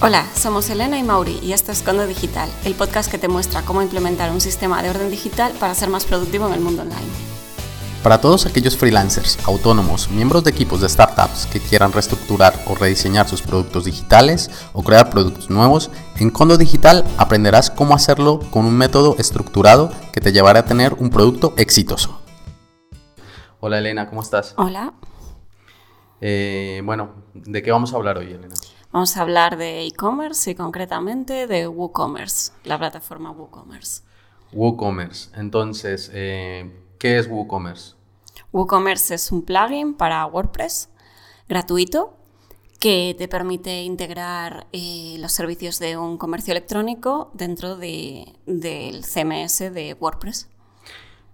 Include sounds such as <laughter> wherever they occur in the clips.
Hola, somos Elena y Mauri y esto es Condo Digital, el podcast que te muestra cómo implementar un sistema de orden digital para ser más productivo en el mundo online. Para todos aquellos freelancers, autónomos, miembros de equipos de startups que quieran reestructurar o rediseñar sus productos digitales o crear productos nuevos, en Condo Digital aprenderás cómo hacerlo con un método estructurado que te llevará a tener un producto exitoso. Hola Elena, ¿cómo estás? Hola. Eh, bueno, ¿de qué vamos a hablar hoy, Elena? Vamos a hablar de e-commerce y concretamente de WooCommerce, la plataforma WooCommerce. WooCommerce. Entonces, eh, ¿qué es WooCommerce? WooCommerce es un plugin para WordPress gratuito que te permite integrar eh, los servicios de un comercio electrónico dentro de, del CMS de WordPress.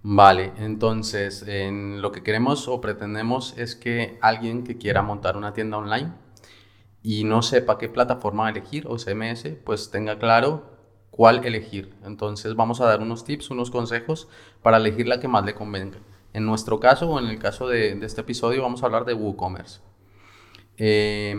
Vale, entonces en lo que queremos o pretendemos es que alguien que quiera montar una tienda online y no sepa qué plataforma elegir o CMS, pues tenga claro cuál elegir. Entonces vamos a dar unos tips, unos consejos para elegir la que más le convenga. En nuestro caso o en el caso de, este episodio vamos a hablar de WooCommerce. Eh,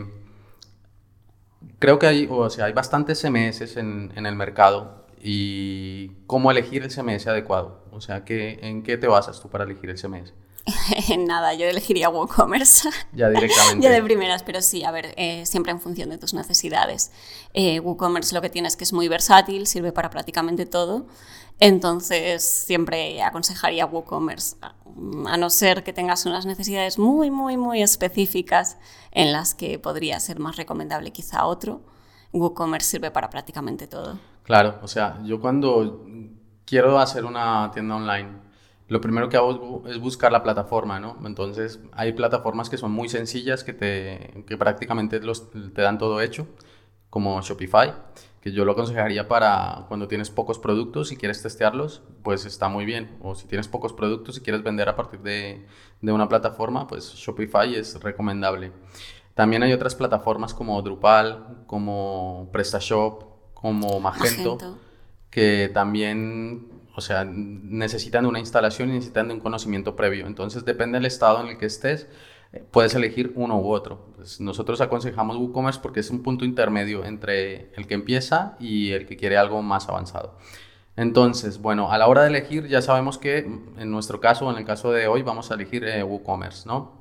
creo que hay, o sea, hay bastantes CMS en, el mercado y cómo elegir el CMS adecuado. O sea, ¿qué, ¿en qué te basas tú para elegir el CMS? <laughs> En nada, yo elegiría WooCommerce. Ya directamente. <laughs> ya de primeras, pero sí, a ver, eh, siempre en función de tus necesidades. Eh, WooCommerce lo que tienes es que es muy versátil, sirve para prácticamente todo. Entonces, siempre aconsejaría WooCommerce, a no ser que tengas unas necesidades muy, muy, muy específicas en las que podría ser más recomendable quizá otro. WooCommerce sirve para prácticamente todo. Claro, o sea, yo cuando quiero hacer una tienda online, lo primero que hago es buscar la plataforma, ¿no? Entonces, hay plataformas que son muy sencillas, que, te, que prácticamente los, te dan todo hecho, como Shopify, que yo lo aconsejaría para cuando tienes pocos productos y quieres testearlos, pues está muy bien. O si tienes pocos productos y quieres vender a partir de, de una plataforma, pues Shopify es recomendable. También hay otras plataformas como Drupal, como PrestaShop, como Magento, que también, o sea, necesitan una instalación y necesitan un conocimiento previo. Entonces, depende del estado en el que estés, eh, puedes elegir uno u otro. Pues nosotros aconsejamos WooCommerce porque es un punto intermedio entre el que empieza y el que quiere algo más avanzado. Entonces, bueno, a la hora de elegir ya sabemos que en nuestro caso, en el caso de hoy, vamos a elegir eh, WooCommerce, ¿no?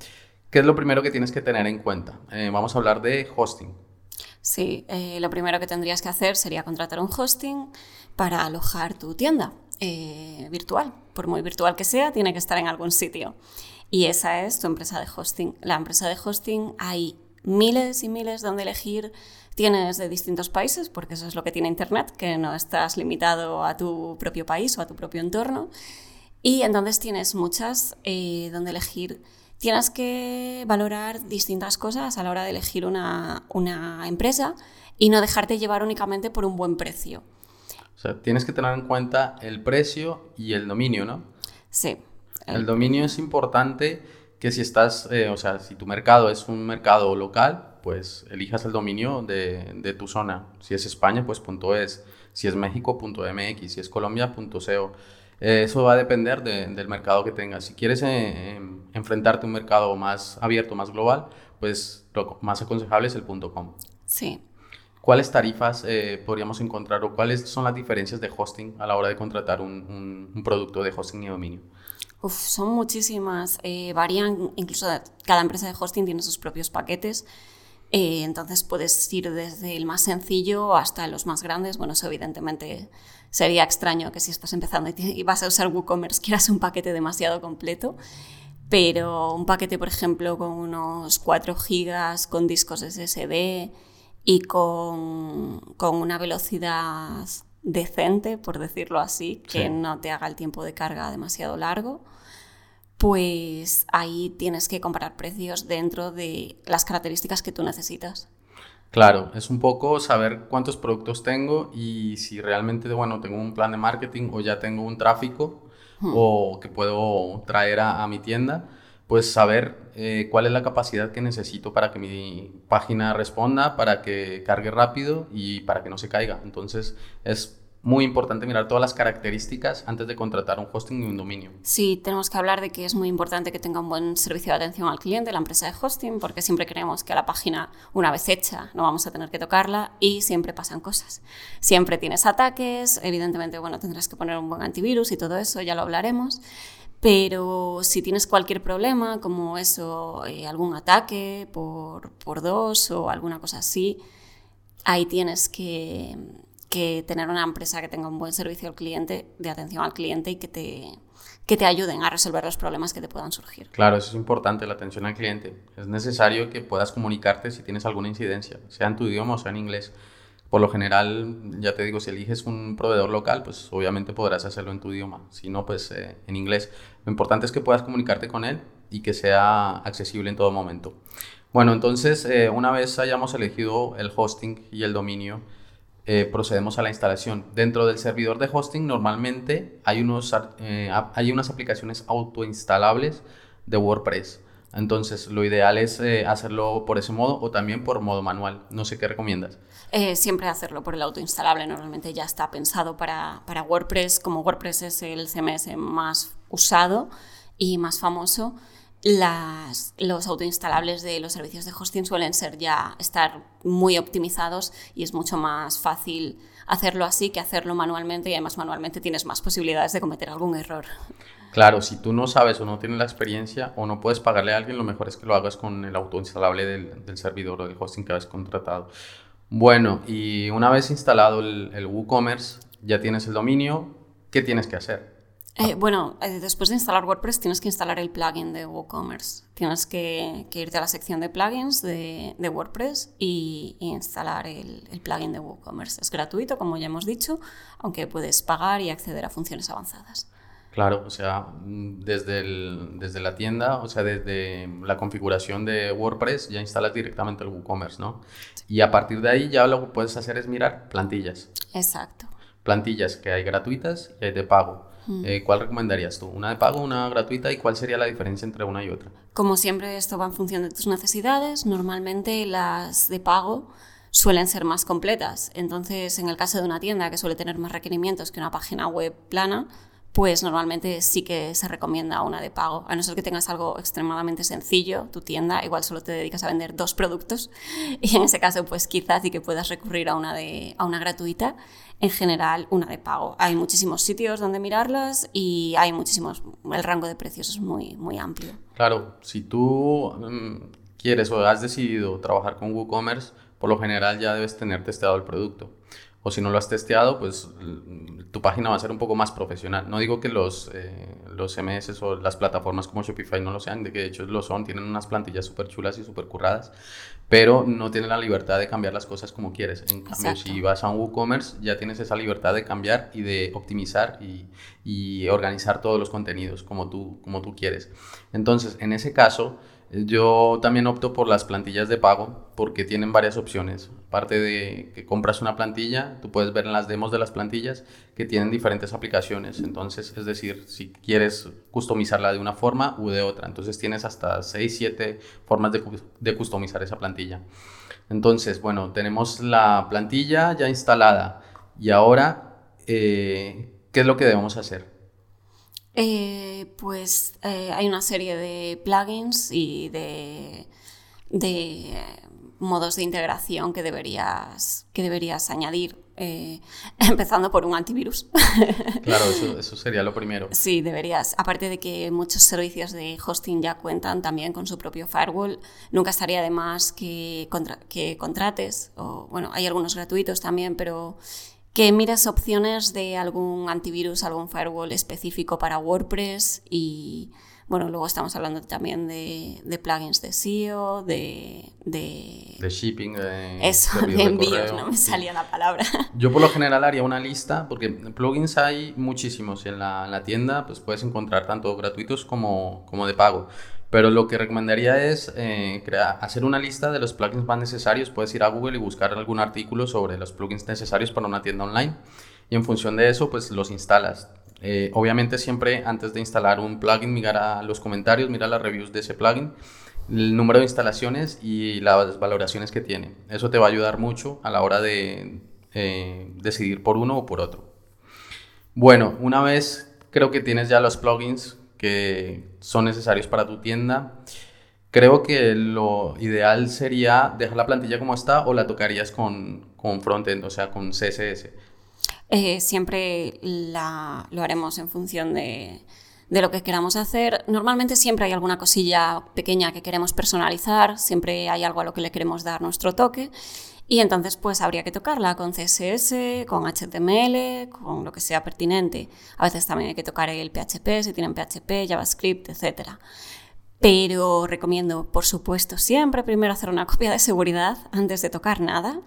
¿Qué es lo primero que tienes que tener en cuenta? Eh, vamos a hablar de hosting. Sí, lo primero que tendrías que hacer sería contratar un hosting para alojar tu tienda eh, virtual. Por muy virtual que sea, tiene que estar en algún sitio. Y esa es tu empresa de hosting. La empresa de hosting hay miles y miles donde elegir. Tienes de distintos países, porque eso es lo que tiene Internet, que no estás limitado a tu propio país o a tu propio entorno. Y entonces tienes muchas eh, donde elegir tienes que valorar distintas cosas a la hora de elegir una, empresa y no dejarte llevar únicamente por un buen precio. O sea, tienes que tener en cuenta el precio y el dominio, ¿no? Sí. El, dominio es importante que si estás, eh, o sea, si tu mercado es un mercado local, pues elijas el dominio de, de tu zona. Si es España, pues .es. Si es México, .mx. Si es Colombia, .co. Eh, eso va a depender del mercado que tengas. Si quieres eh, em, enfrentarte a un mercado más abierto, más global, pues lo más aconsejable es el .com. Sí. ¿Cuáles tarifas eh, podríamos encontrar o cuáles son las diferencias de hosting a la hora de contratar un, un, producto de hosting y dominio? Uf, son muchísimas. varían, incluso cada empresa de hosting tiene sus propios paquetes. entonces puedes ir desde el más sencillo hasta los más grandes. Bueno, eso evidentemente sería extraño que si estás empezando y vas a usar WooCommerce <laughs> quieras un paquete demasiado completo, pero un paquete, por ejemplo, con unos 4 gigas, con discos SSD y con, con una velocidad decente, por decirlo así, que no te haga el tiempo de carga demasiado largo, pues ahí tienes que comparar precios dentro de las características que tú necesitas. Claro, es un poco saber cuántos productos tengo y si realmente, bueno, tengo un plan de marketing o ya tengo un tráfico hmm. o que puedo traer a, mi tienda, pues saber eh, cuál es la capacidad que necesito para que mi página responda, para que cargue rápido y para que no se caiga. Entonces es muy importante mirar todas las características antes de contratar un hosting y un dominio. Sí, tenemos que hablar de que es muy importante que tenga un buen servicio de atención al cliente, la empresa de hosting, porque siempre creemos que la página, una vez hecha, no vamos a tener que tocarla y siempre pasan cosas. Siempre tienes ataques, evidentemente, bueno, tendrás que poner un buen antivirus y todo eso, ya lo hablaremos. Pero si tienes cualquier problema, como eso, eh, algún ataque por, por dos o alguna cosa así, ahí tienes que, que tener una empresa que tenga un buen servicio al cliente, de atención al cliente y que te, que te ayuden a resolver los problemas que te puedan surgir. Claro, eso es importante, la atención al cliente. Es necesario que puedas comunicarte si tienes alguna incidencia, sea en tu idioma o sea en inglés. Por lo general, ya te digo, si eliges un proveedor local, pues obviamente podrás hacerlo en tu idioma. Si no, pues eh, en inglés. Lo importante es que puedas comunicarte con él y que sea accesible en todo momento. Bueno, entonces, eh, una vez hayamos elegido el hosting y el dominio, eh, procedemos a la instalación. Dentro del servidor de hosting normalmente hay, unos, hay unas aplicaciones autoinstalables de WordPress. Entonces lo ideal es eh, hacerlo por ese modo o también por modo manual. No sé qué recomiendas. siempre hacerlo por el autoinstalable. Normalmente ya está pensado para, para WordPress. Como WordPress es el CMS más usado y más famoso, los autoinstalables de los servicios de hosting suelen ser ya estar muy optimizados y es mucho más fácil hacerlo así que hacerlo manualmente y además manualmente tienes más posibilidades de cometer algún error. Claro, si tú no sabes o no tienes la experiencia o no puedes pagarle a alguien, lo mejor es que lo hagas con el autoinstalable del, servidor o del hosting que has contratado. Bueno, y una vez instalado el, el WooCommerce, ya tienes el dominio, ¿qué tienes que hacer? Eh, bueno, eh, después de instalar WordPress tienes que instalar el plugin de WooCommerce. Tienes que, irte a la sección de plugins de, WordPress y, instalar el, plugin de WooCommerce. Es gratuito, como ya hemos dicho, aunque puedes pagar y acceder a funciones avanzadas. Claro, o sea, desde, desde la tienda, o sea, desde la configuración de WordPress ya instalas directamente el WooCommerce, ¿no? Y a partir de ahí ya lo que puedes hacer es mirar plantillas. Exacto. Plantillas que hay gratuitas y hay de pago. Eh, ¿Cuál recomendarías tú? ¿Una de pago, una gratuita? ¿Y cuál sería la diferencia entre una y otra? Como siempre, esto va en función de tus necesidades. Normalmente las de pago suelen ser más completas. Entonces, en el caso de una tienda que suele tener más requerimientos que una página web plana, pues normalmente sí que se recomienda una de pago. A no ser que tengas algo extremadamente sencillo, tu tienda, igual solo te dedicas a vender dos productos <laughs> y en ese caso pues quizás sí que puedas recurrir a una, de, a una gratuita. En general, una de pago. Hay muchísimos sitios donde mirarlas y hay muchísimos, el rango de precios es muy, muy amplio. Claro, si tú mm, quieres o has decidido trabajar con WooCommerce, por lo general ya debes tener testeado el producto o si no lo has testeado, pues tu página va a ser un poco más profesional. No digo que los, eh, los MS o las plataformas como Shopify no lo sean, de que de hecho lo son, tienen unas plantillas súper chulas y súper curradas, pero no tienen la libertad de cambiar las cosas como quieres. En cambio, si vas a un WooCommerce, ya tienes esa libertad de cambiar y de optimizar y, y organizar todos los contenidos como tú, como tú quieres. Entonces, en ese caso, yo también opto por las plantillas de pago porque tienen varias opciones. Aparte de que compras una plantilla, tú puedes ver en las demos de las plantillas que tienen diferentes aplicaciones. Entonces, es decir, si quieres customizarla de una forma u de otra. Entonces, tienes hasta 6, 7 formas de, de customizar esa plantilla. Entonces, bueno, tenemos la plantilla ya instalada. Y ahora, eh, ¿qué es lo que debemos hacer? Eh, pues eh, hay una serie de plugins y de, de modos de integración que deberías, que deberías añadir, eh, <laughs> empezando por un antivirus. <laughs> Claro, eso, sería lo primero. Sí, deberías. Aparte de que muchos servicios de hosting ya cuentan también con su propio firewall, nunca estaría de más que, que contrates, o bueno, hay algunos gratuitos también, pero que mires opciones de algún antivirus, algún firewall específico para WordPress y bueno, luego estamos hablando también de, plugins de SEO, de... De, shipping, de... Eso, de envíos, no me salía la palabra. <laughs> Yo por lo general haría una lista, porque plugins hay muchísimos en la, en la tienda, pues puedes encontrar tanto gratuitos como, como de pago. Pero lo que recomendaría es eh, hacer una lista de los plugins más necesarios. Puedes ir a Google y buscar algún artículo sobre los plugins necesarios para una tienda online. Y en función de eso, pues los instalas. Eh, obviamente siempre antes de instalar un plugin, mira los comentarios, mira las reviews de ese plugin, el número de instalaciones y las valoraciones que tiene. Eso te va a ayudar mucho a la hora de eh, decidir por uno o por otro. Bueno, una vez creo que tienes ya los plugins que son necesarios para tu tienda, creo que lo ideal sería dejar la plantilla como está o la tocarías con, con frontend, o sea, con CSS. Eh, siempre lo haremos en función de, de lo que queramos hacer. Normalmente siempre hay alguna cosilla pequeña que queremos personalizar, siempre hay algo a lo que le queremos dar nuestro toque. Y entonces pues habría que tocarla con CSS, con HTML, con lo que sea pertinente. A veces también hay que tocar el PHP, si tienen PHP, JavaScript, etc. Pero recomiendo, por supuesto, siempre primero hacer una <laughs> copia de seguridad antes de tocar nada.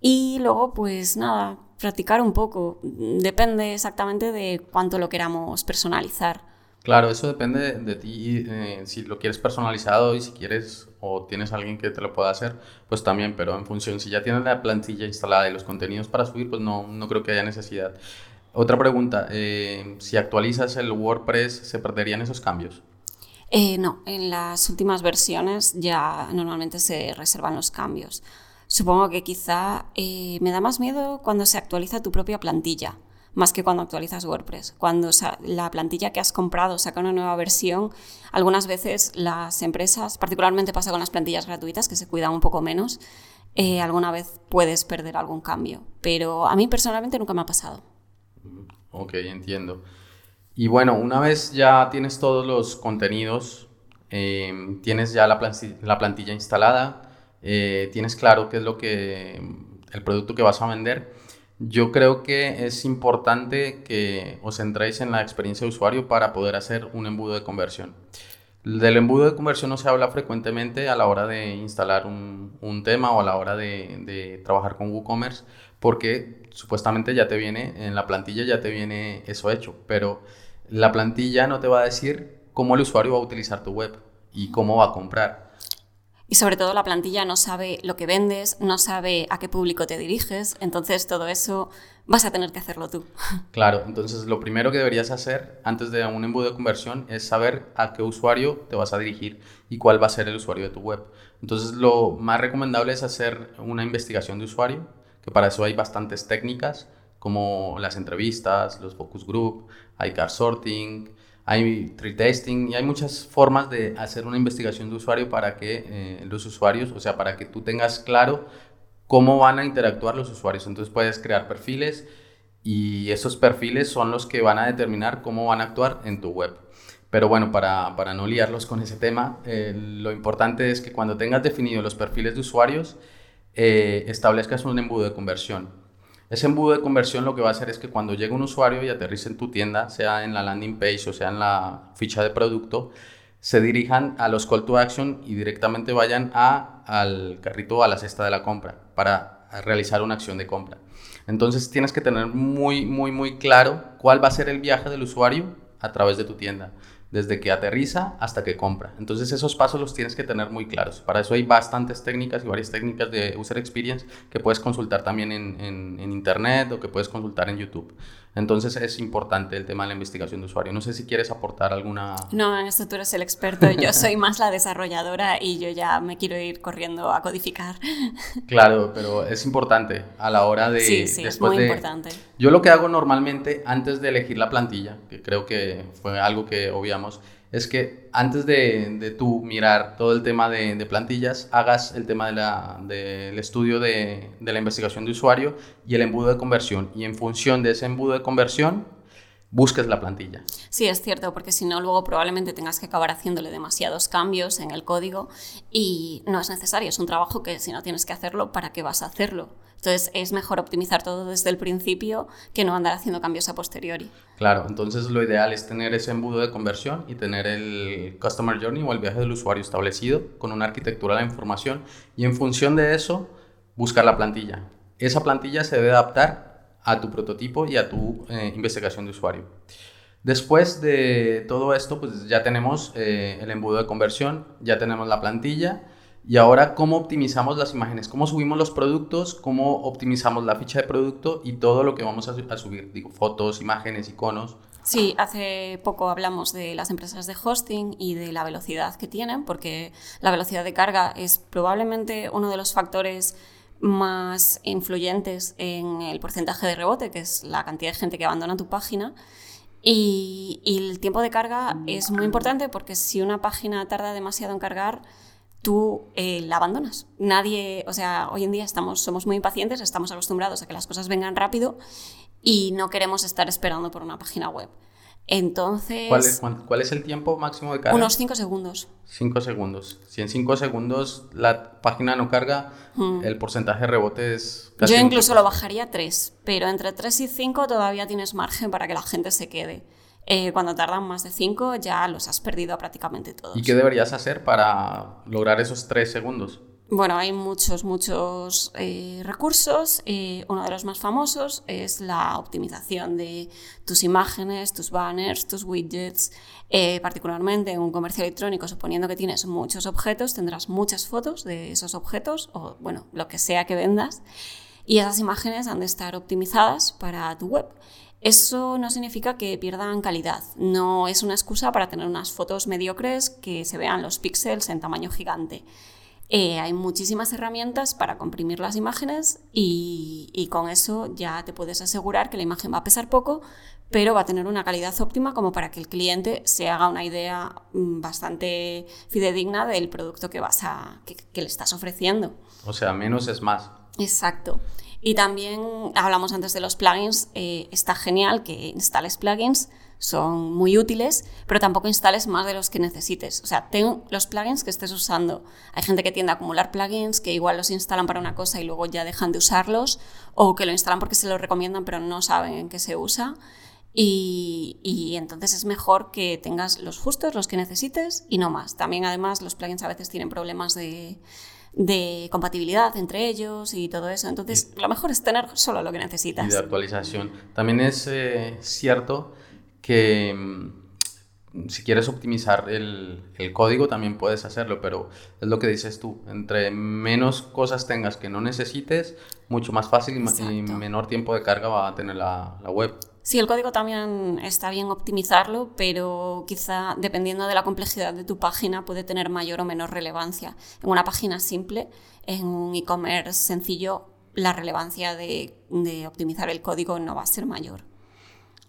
Y luego, pues nada, practicar un poco. Depende exactamente de cuánto lo queramos personalizar. Claro, eso depende de ti, eh, si lo quieres personalizado y si quieres o tienes alguien que te lo pueda hacer, pues también, pero en función, si ya tienes la plantilla instalada y los contenidos para subir, pues no, no creo que haya necesidad. Otra pregunta, eh, si actualizas el WordPress, ¿se perderían esos cambios? Eh, no, en las últimas versiones ya normalmente se reservan los cambios. Supongo que quizá me da más miedo cuando se actualiza tu propia plantilla más que cuando actualizas WordPress. Cuando la plantilla que has comprado saca una nueva versión, algunas veces las empresas, particularmente pasa con las plantillas gratuitas, que se cuidan un poco menos, eh, alguna vez puedes perder algún cambio. Pero a mí personalmente nunca me ha pasado. Ok, entiendo. Y bueno, una vez ya tienes todos los contenidos, em, tienes ya la, plantilla instalada, eh, tienes claro qué es lo que el producto que vas a vender, yo creo que es importante que os centréis en la experiencia de usuario para poder hacer un embudo de conversión. Del embudo de conversión no se habla frecuentemente a la hora de instalar un, tema o a la hora de, trabajar con WooCommerce porque supuestamente ya te viene, en la plantilla ya te viene eso hecho, pero la plantilla no te va a decir cómo el usuario va a utilizar tu web y cómo va a comprar. Y sobre todo la plantilla no sabe lo que vendes, no sabe a qué público te diriges, entonces todo eso vas a tener que hacerlo tú. <laughs> Claro, entonces lo primero que deberías hacer antes de un embudo de conversión es saber a qué usuario te vas a dirigir y cuál va a ser el usuario de tu web. Entonces lo más recomendable es hacer una investigación de usuario, que para eso hay bastantes técnicas como las entrevistas, los focus group, hay car sorting, hay tree testing y hay muchas formas de hacer una investigación de usuario para que eh, los usuarios, o sea, para que tú tengas claro cómo van a interactuar los usuarios. Entonces puedes crear perfiles y esos perfiles son los que van a determinar cómo van a actuar en tu web. Pero bueno, para, para no liarlos con ese tema, eh, lo importante es que cuando tengas definido los perfiles de usuarios, eh, establezcas un embudo de conversión. Ese embudo de conversión lo que va a hacer es que cuando llegue un usuario y aterrice en tu tienda, sea en la landing page o sea en la ficha de producto, se dirijan a los call to action y directamente vayan a, al carrito a la cesta de la compra para realizar una acción de compra. Entonces tienes que tener muy, muy, muy claro cuál va a ser el viaje del usuario a través de tu tienda desde que aterriza hasta que compra. Entonces esos pasos los tienes que tener muy claros. Para eso hay bastantes técnicas y varias técnicas de user experience que puedes consultar también en, en, internet o que puedes consultar en YouTube. Entonces es importante el tema de la investigación de usuario. No sé si quieres aportar alguna... No, en esto tú eres el experto. Yo <laughs> soy más la desarrolladora y yo ya me quiero ir corriendo a codificar. <laughs> Claro, pero es importante a la hora de... Sí, sí, es muy importante. Yo lo que hago normalmente antes de elegir la plantilla, que creo que fue algo que obviamos, es que antes de, de tú mirar todo el tema de, de plantillas, hagas el tema del de estudio de, la investigación de usuario y el embudo de conversión. Y en función de ese embudo de conversión, busques la plantilla. Sí, es cierto, porque si no, luego probablemente tengas que acabar haciéndole demasiados cambios en el código y no es necesario. Es un trabajo que si no tienes que hacerlo, ¿para qué vas a hacerlo? Entonces es mejor optimizar todo desde el principio que no andar haciendo cambios a posteriori. Claro, entonces lo ideal es tener ese embudo de conversión y tener el Customer Journey o el viaje del usuario establecido con una arquitectura de la información y en función de eso buscar la plantilla. Esa plantilla se debe adaptar a tu prototipo y a tu eh, investigación de usuario. Después de todo esto, pues ya tenemos eh, el embudo de conversión, ya tenemos la plantilla y ahora, ¿cómo optimizamos las imágenes? ¿Cómo subimos los productos? ¿Cómo optimizamos la ficha de producto y todo lo que vamos a, subir? Digo, fotos, imágenes, iconos. Sí, hace poco hablamos de las empresas de hosting y de la velocidad que tienen, porque la velocidad de carga es probablemente uno de los factores más influyentes en el porcentaje de rebote, que es la cantidad de gente que abandona tu página. Y, el tiempo de carga es muy importante porque si una página tarda demasiado en cargar, tú eh, la abandonas. Nadie, o sea, hoy en día estamos, somos muy impacientes, estamos acostumbrados a que las cosas vengan rápido y no queremos estar esperando por una página web. Entonces... ¿Cuál es, el tiempo máximo de carga? Unos 5 segundos. 5 segundos. Si en 5 segundos la página no carga, hmm. el porcentaje de rebote es... Yo incluso lo bajaría a 3, pero entre 3 y 5 todavía tienes margen para que la gente se quede. Eh, cuando tardan más de 5 ya los has perdido prácticamente todos. ¿Y qué deberías hacer para lograr esos 3 segundos? Bueno, hay muchos, muchos eh, recursos. Eh, uno de los más famosos es la optimización de tus imágenes, tus banners, tus widgets. Eh, particularmente en un comercio electrónico, suponiendo que tienes muchos objetos, tendrás muchas fotos de esos objetos o, bueno, lo que sea que vendas. Y esas imágenes han de estar optimizadas para tu web. Eso no significa que pierdan calidad, no es una excusa para tener unas fotos mediocres que se vean los píxeles en tamaño gigante. Eh, hay muchísimas herramientas para comprimir las imágenes y, con eso ya te puedes asegurar que la imagen va a pesar poco, pero va a tener una calidad óptima como para que el cliente se haga una idea mm, bastante fidedigna del producto que, vas a, que, le estás ofreciendo. O sea, menos es más. Exacto. Y también hablamos antes de los plugins. Eh, está genial que instales plugins son muy útiles, pero tampoco instales más de los que necesites. O sea, ten los plugins que estés usando. Hay gente que tiende a acumular plugins que igual los instalan para una cosa y luego ya dejan de usarlos, o que lo instalan porque se lo recomiendan pero no saben en qué se usa. Y, y, entonces es mejor que tengas los justos, los que necesites y no más. También además los plugins a veces tienen problemas de, de compatibilidad entre ellos y todo eso. Entonces lo mejor es tener solo lo que necesitas. Y de actualización. También es eh, cierto que mm, si quieres optimizar el, el, código también puedes hacerlo, pero es lo que dices tú, entre menos cosas tengas que no necesites, mucho más fácil y, menor tiempo de carga va a tener la, la web. Sí, el código también está bien optimizarlo, pero quizá dependiendo de la complejidad de tu página puede tener mayor o menor relevancia. En una página simple, en un e-commerce sencillo, la relevancia de, de optimizar el código no va a ser mayor.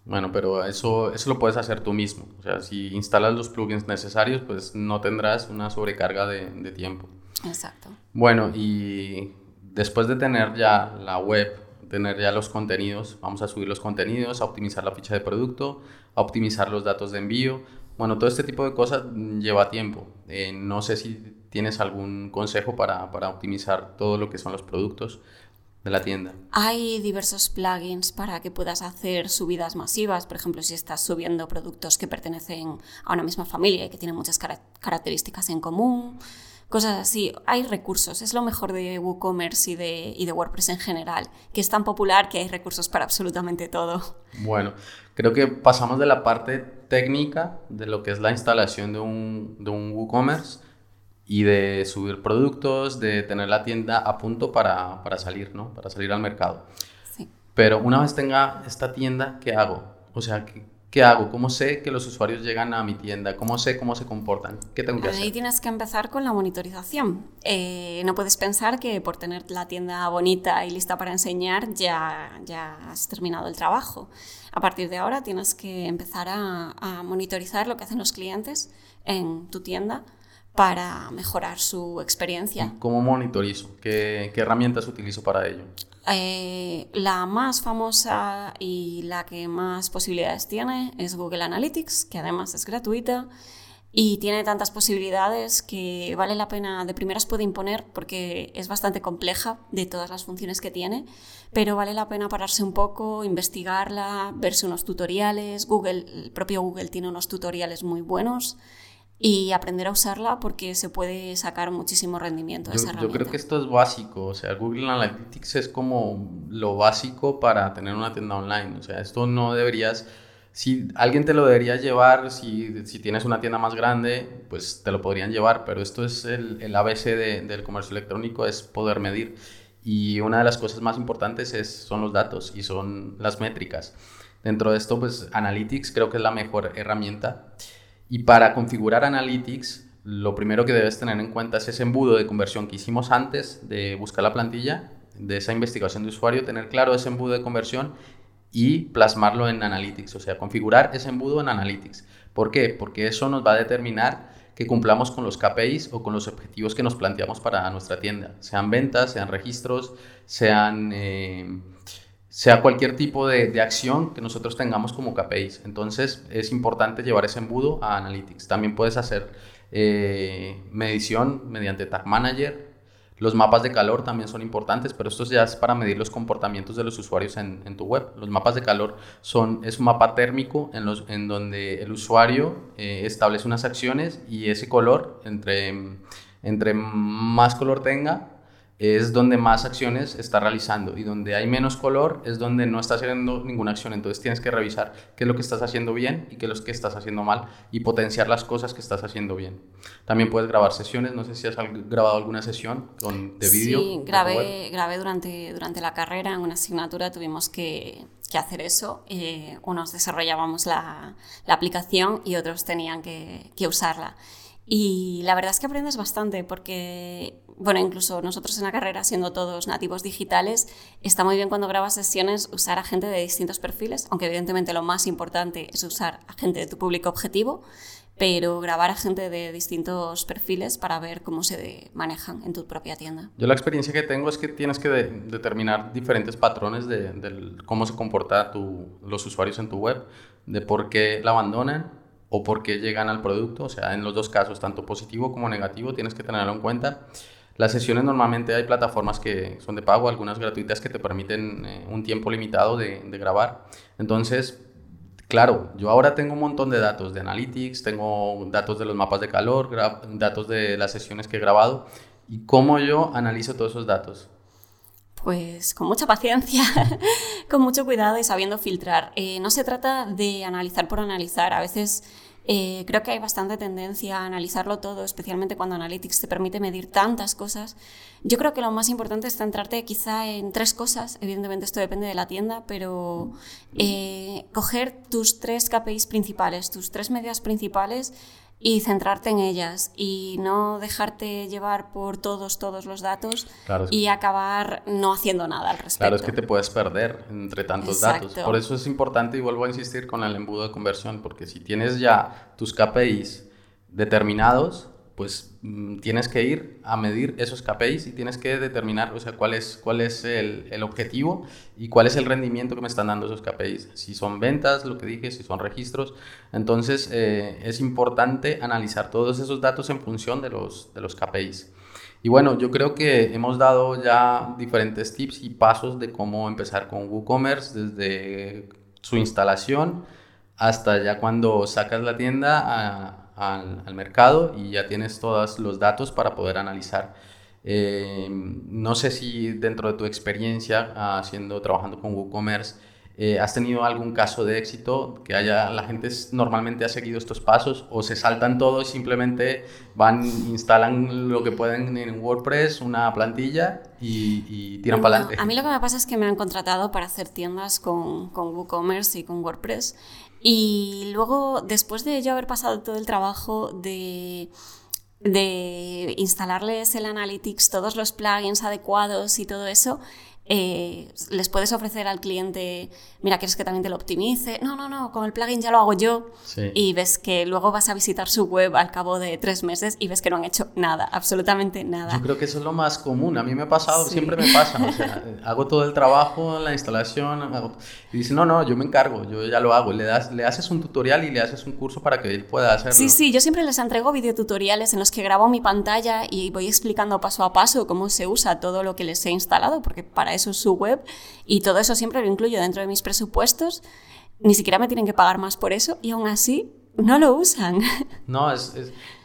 Bueno, pero eso, eso lo puedes hacer tú mismo. O sea, si instalas los plugins necesarios, pues no tendrás una sobrecarga de, de tiempo. Exacto. Bueno, y después de tener ya la web, tener ya los contenidos, vamos a subir los contenidos, a optimizar la ficha de producto, a optimizar los datos de envío. Bueno, todo este tipo de cosas lleva tiempo. Eh, no sé si tienes algún consejo para, para optimizar todo lo que son los productos de la tienda. Hay diversos plugins para que puedas hacer subidas masivas. Por ejemplo, si estás subiendo productos que pertenecen a una misma familia y que tienen muchas características en común, cosas así. Hay recursos. Es lo mejor de WooCommerce y de, y de WordPress en general, que es tan popular que hay recursos para absolutamente todo. Bueno, creo que pasamos de la parte técnica de lo que es la instalación de un, de un WooCommerce y de subir productos, de tener la tienda a punto para, para salir, ¿no? Para salir al mercado. Sí. Pero una vez tenga esta tienda, ¿qué hago? O sea, ¿qué, ¿qué, hago? ¿Cómo sé que los usuarios llegan a mi tienda? ¿Cómo sé cómo se comportan? ¿Qué tengo que hacer? Ahí tienes que empezar con la monitorización. Eh, no puedes pensar que por tener la tienda bonita y lista para enseñar ya, ya has terminado el trabajo. A partir de ahora tienes que empezar a, a monitorizar lo que hacen los clientes en tu tienda para mejorar su experiencia. ¿Cómo monitorizo? ¿Qué, qué herramientas utilizo para ello? Eh, la más famosa y la que más posibilidades tiene es Google Analytics, que además es gratuita y tiene tantas posibilidades que vale la pena, de primeras puede imponer porque es bastante compleja de todas las funciones que tiene, pero vale la pena pararse un poco, investigarla, verse unos tutoriales. Google, el propio Google tiene unos tutoriales muy buenos y aprender a usarla porque se puede sacar muchísimo rendimiento de esa herramienta. Yo creo que esto es básico, o sea, Google Analytics es como lo básico para tener una tienda online, o sea, esto no deberías, si alguien te lo debería llevar, si, si tienes una tienda más grande, pues te lo podrían llevar, pero esto es el, el ABC del comercio electrónico, es poder medir. Y una de las cosas más importantes es, son los datos y son las métricas. Dentro de esto, pues Analytics creo que es la mejor herramienta. Y para configurar Analytics, lo primero que debes tener en cuenta es ese embudo de conversión que hicimos antes de buscar la plantilla. de esa investigación de usuario, tener claro ese embudo de conversión y plasmarlo en Analytics, o sea, configurar ese embudo en Analytics. ¿Por qué? Porque eso nos va a determinar que cumplamos con los KPIs o con los objetivos que nos planteamos para nuestra tienda, sean ventas, sean registros, sean, eh, sea cualquier tipo de, de, acción que nosotros tengamos como KPIs. Entonces es importante llevar ese embudo a Analytics. También puedes hacer eh, medición mediante Tag Manager, los mapas de calor también son importantes, pero esto ya es para medir los comportamientos de los usuarios en, tu web. Los mapas de calor son, es un mapa térmico en, los, en donde el usuario eh, establece unas acciones y ese color, entre, entre más color tenga, es donde más acciones está realizando y donde hay menos color es donde no está haciendo ninguna acción. Entonces tienes que revisar qué es lo que estás haciendo bien y qué es lo que estás haciendo mal y potenciar las cosas que estás haciendo bien. También puedes grabar sesiones, no sé si has grabado alguna sesión con, de vídeo. Sí, grabé, grabé durante, durante la carrera en una asignatura, tuvimos que, que hacer eso. Eh, unos desarrollábamos la, la, aplicación y otros tenían que, que usarla. Y la verdad es que aprendes bastante porque bueno, incluso nosotros en la carrera, siendo todos nativos digitales, está muy bien cuando grabas sesiones usar a gente de distintos perfiles, aunque evidentemente lo más importante es usar a gente de tu público objetivo, pero grabar a gente de distintos perfiles para ver cómo se manejan en tu propia tienda. Yo la experiencia que tengo es que tienes que determinar diferentes patrones de, cómo se comportan los usuarios en tu web, de por qué la abandonan o por qué llegan al producto, o sea, en los dos casos, tanto positivo como negativo, tienes que tenerlo en cuenta. Las sesiones normalmente hay plataformas que son de pago, algunas gratuitas que te permiten eh, un tiempo limitado de, grabar. Entonces, claro, yo ahora tengo un montón de datos de Analytics, tengo datos de los mapas de calor, datos de las sesiones que he grabado. ¿Y cómo yo analizo todos esos datos? Pues con mucha paciencia, <laughs> con mucho cuidado y sabiendo filtrar. Eh, no se trata de analizar por analizar. A veces eh, creo que hay bastante tendencia a analizarlo todo, especialmente cuando Analytics te permite medir tantas cosas. Yo creo que lo más importante es centrarte quizá en tres cosas. Evidentemente esto depende de la tienda, pero eh, coger tus tres KPIs principales, tus tres medidas principales y centrarte en ellas y no dejarte llevar por todos, todos los datos y acabar no haciendo nada al respecto. Claro, es que te puedes perder entre tantos datos. Por eso es importante, y vuelvo a insistir con el embudo de conversión, porque si tienes ya tus KPIs determinados, pues mm, tienes que ir a medir esos KPIs y tienes que determinar, o sea, cuál es, cuál es el, el, objetivo y cuál es el rendimiento que me están dando esos KPIs. Si son ventas, lo que dije, si son registros. Entonces, eh, es importante analizar todos esos datos en función de los, de los KPIs. Y bueno, yo creo que hemos dado ya diferentes tips y pasos de cómo empezar con WooCommerce, desde su instalación hasta ya cuando sacas la tienda al, mercado y ya tienes todos los datos para poder analizar. Eh, no sé si dentro de tu experiencia haciendo, trabajando con WooCommerce, eh, ¿Has tenido algún caso de éxito que haya la gente normalmente ha seguido estos pasos o se saltan todos y simplemente van, instalan lo que pueden en WordPress, una plantilla y, tiran para adelante? A mí lo que me pasa es que me han contratado para hacer tiendas con, con WooCommerce y con WordPress y luego, después de yo haber pasado todo el trabajo de, de instalarles el Analytics, todos los plugins adecuados y todo eso, eh, les puedes ofrecer al cliente, mira, ¿quieres que también te lo optimice? No, no, no, con el plugin ya lo hago yo. Y ves que luego vas a visitar su web al cabo de tres meses y ves que no han hecho nada, absolutamente nada. Yo creo que eso es lo más común. A mí me ha pasado, siempre me pasa. O sea, <laughs> hago todo el trabajo, la instalación, y dice, no, no, yo me encargo, yo ya lo hago. Le, das, le haces un tutorial y le haces un curso para que él pueda hacerlo. Sí, sí, yo siempre les entrego videotutoriales en los que grabo mi pantalla y voy explicando paso a paso cómo se usa todo lo que les he instalado, porque para eso es su web y todo eso siempre lo incluyo dentro de mis presupuestos. Ni siquiera me tienen que pagar más por eso y aún así no lo usan. <laughs> No, es,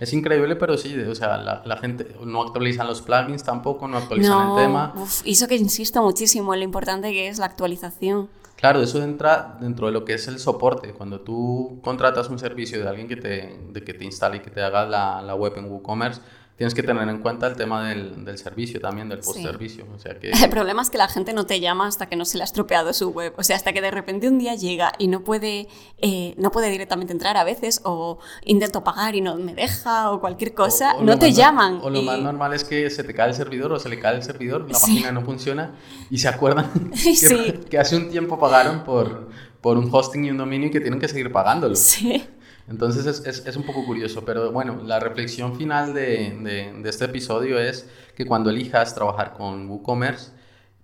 es, increíble, pero sí, o sea, la, gente no actualizan los plugins tampoco, no actualizan el tema. Uf, eso que insisto muchísimo en lo importante que es la actualización. Claro, eso entra dentro de lo que es el soporte. Cuando tú contratas un servicio de alguien que te, de que te instale y que te haga la, la web en WooCommerce, tienes que tener en cuenta el tema del, del servicio también, del post-servicio. O sea que... <laughs> El problema es que la gente no te llama hasta que no se le ha estropeado su web. O sea, hasta que de repente un día llega y no puede, eh, no puede directamente entrar a veces, o intento pagar y no me deja, o cualquier cosa, no te llaman. O lo más normal es que se te cae el servidor o se le cae el servidor, la página no funciona y se acuerdan <laughs> <laughs> que, que hace un tiempo pagaron por, por un hosting y un dominio y que tienen que seguir pagándolo. Sí. Entonces es, es, es, un poco curioso, pero bueno, la reflexión final de, de, de, este episodio es que cuando elijas trabajar con WooCommerce,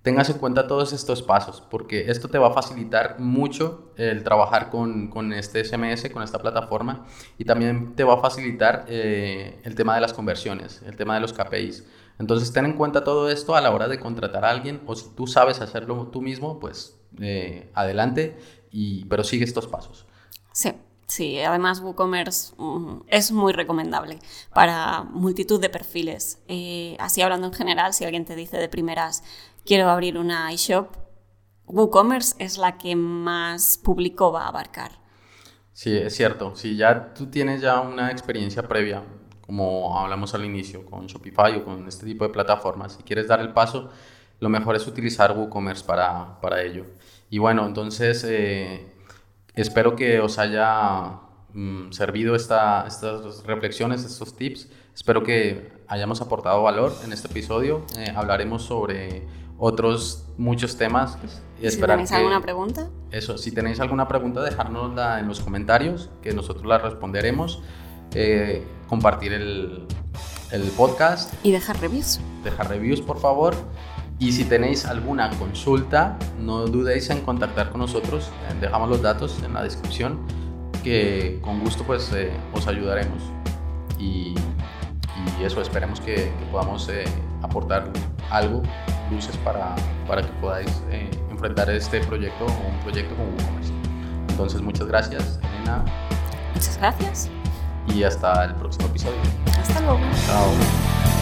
tengas en cuenta todos estos pasos, porque esto te va a facilitar mucho el trabajar con, con este SMS, con esta plataforma, y también te va a facilitar eh, el tema de las conversiones, el tema de los KPIs. Entonces ten en cuenta todo esto a la hora de contratar a alguien, o si tú sabes hacerlo tú mismo, pues eh, adelante, y, pero sigue estos pasos. Sí. Sí, además WooCommerce mm, es muy recomendable para multitud de perfiles. Eh, así hablando en general, si alguien te dice de primeras, quiero abrir una eShop, WooCommerce es la que más público va a abarcar. Sí, es cierto. Si ya tú tienes ya una experiencia previa, como hablamos al inicio, con Shopify o con este tipo de plataformas, si quieres dar el paso, lo mejor es utilizar WooCommerce para, para ello. Y bueno, entonces... Eh, Espero que os haya mm, servido esta, estas reflexiones, estos tips. Espero que hayamos aportado valor en este episodio. Eh, hablaremos sobre otros muchos temas. Y si tenéis alguna pregunta. Eso, si tenéis alguna pregunta, dejárnosla en los comentarios, que nosotros la responderemos. Eh, compartir el, el podcast. Y dejar reviews. Dejar reviews, por favor. Y si tenéis alguna consulta, no dudéis en contactar con nosotros. Eh, dejamos los datos en la descripción que con gusto pues eh, os ayudaremos. Y, y, eso, esperemos que, que podamos eh, aportar algo, luces para, para que podáis eh, enfrentar este proyecto o un proyecto con WooCommerce. Entonces, muchas gracias, Elena. Muchas gracias. Y hasta el próximo episodio. Hasta luego. Chao.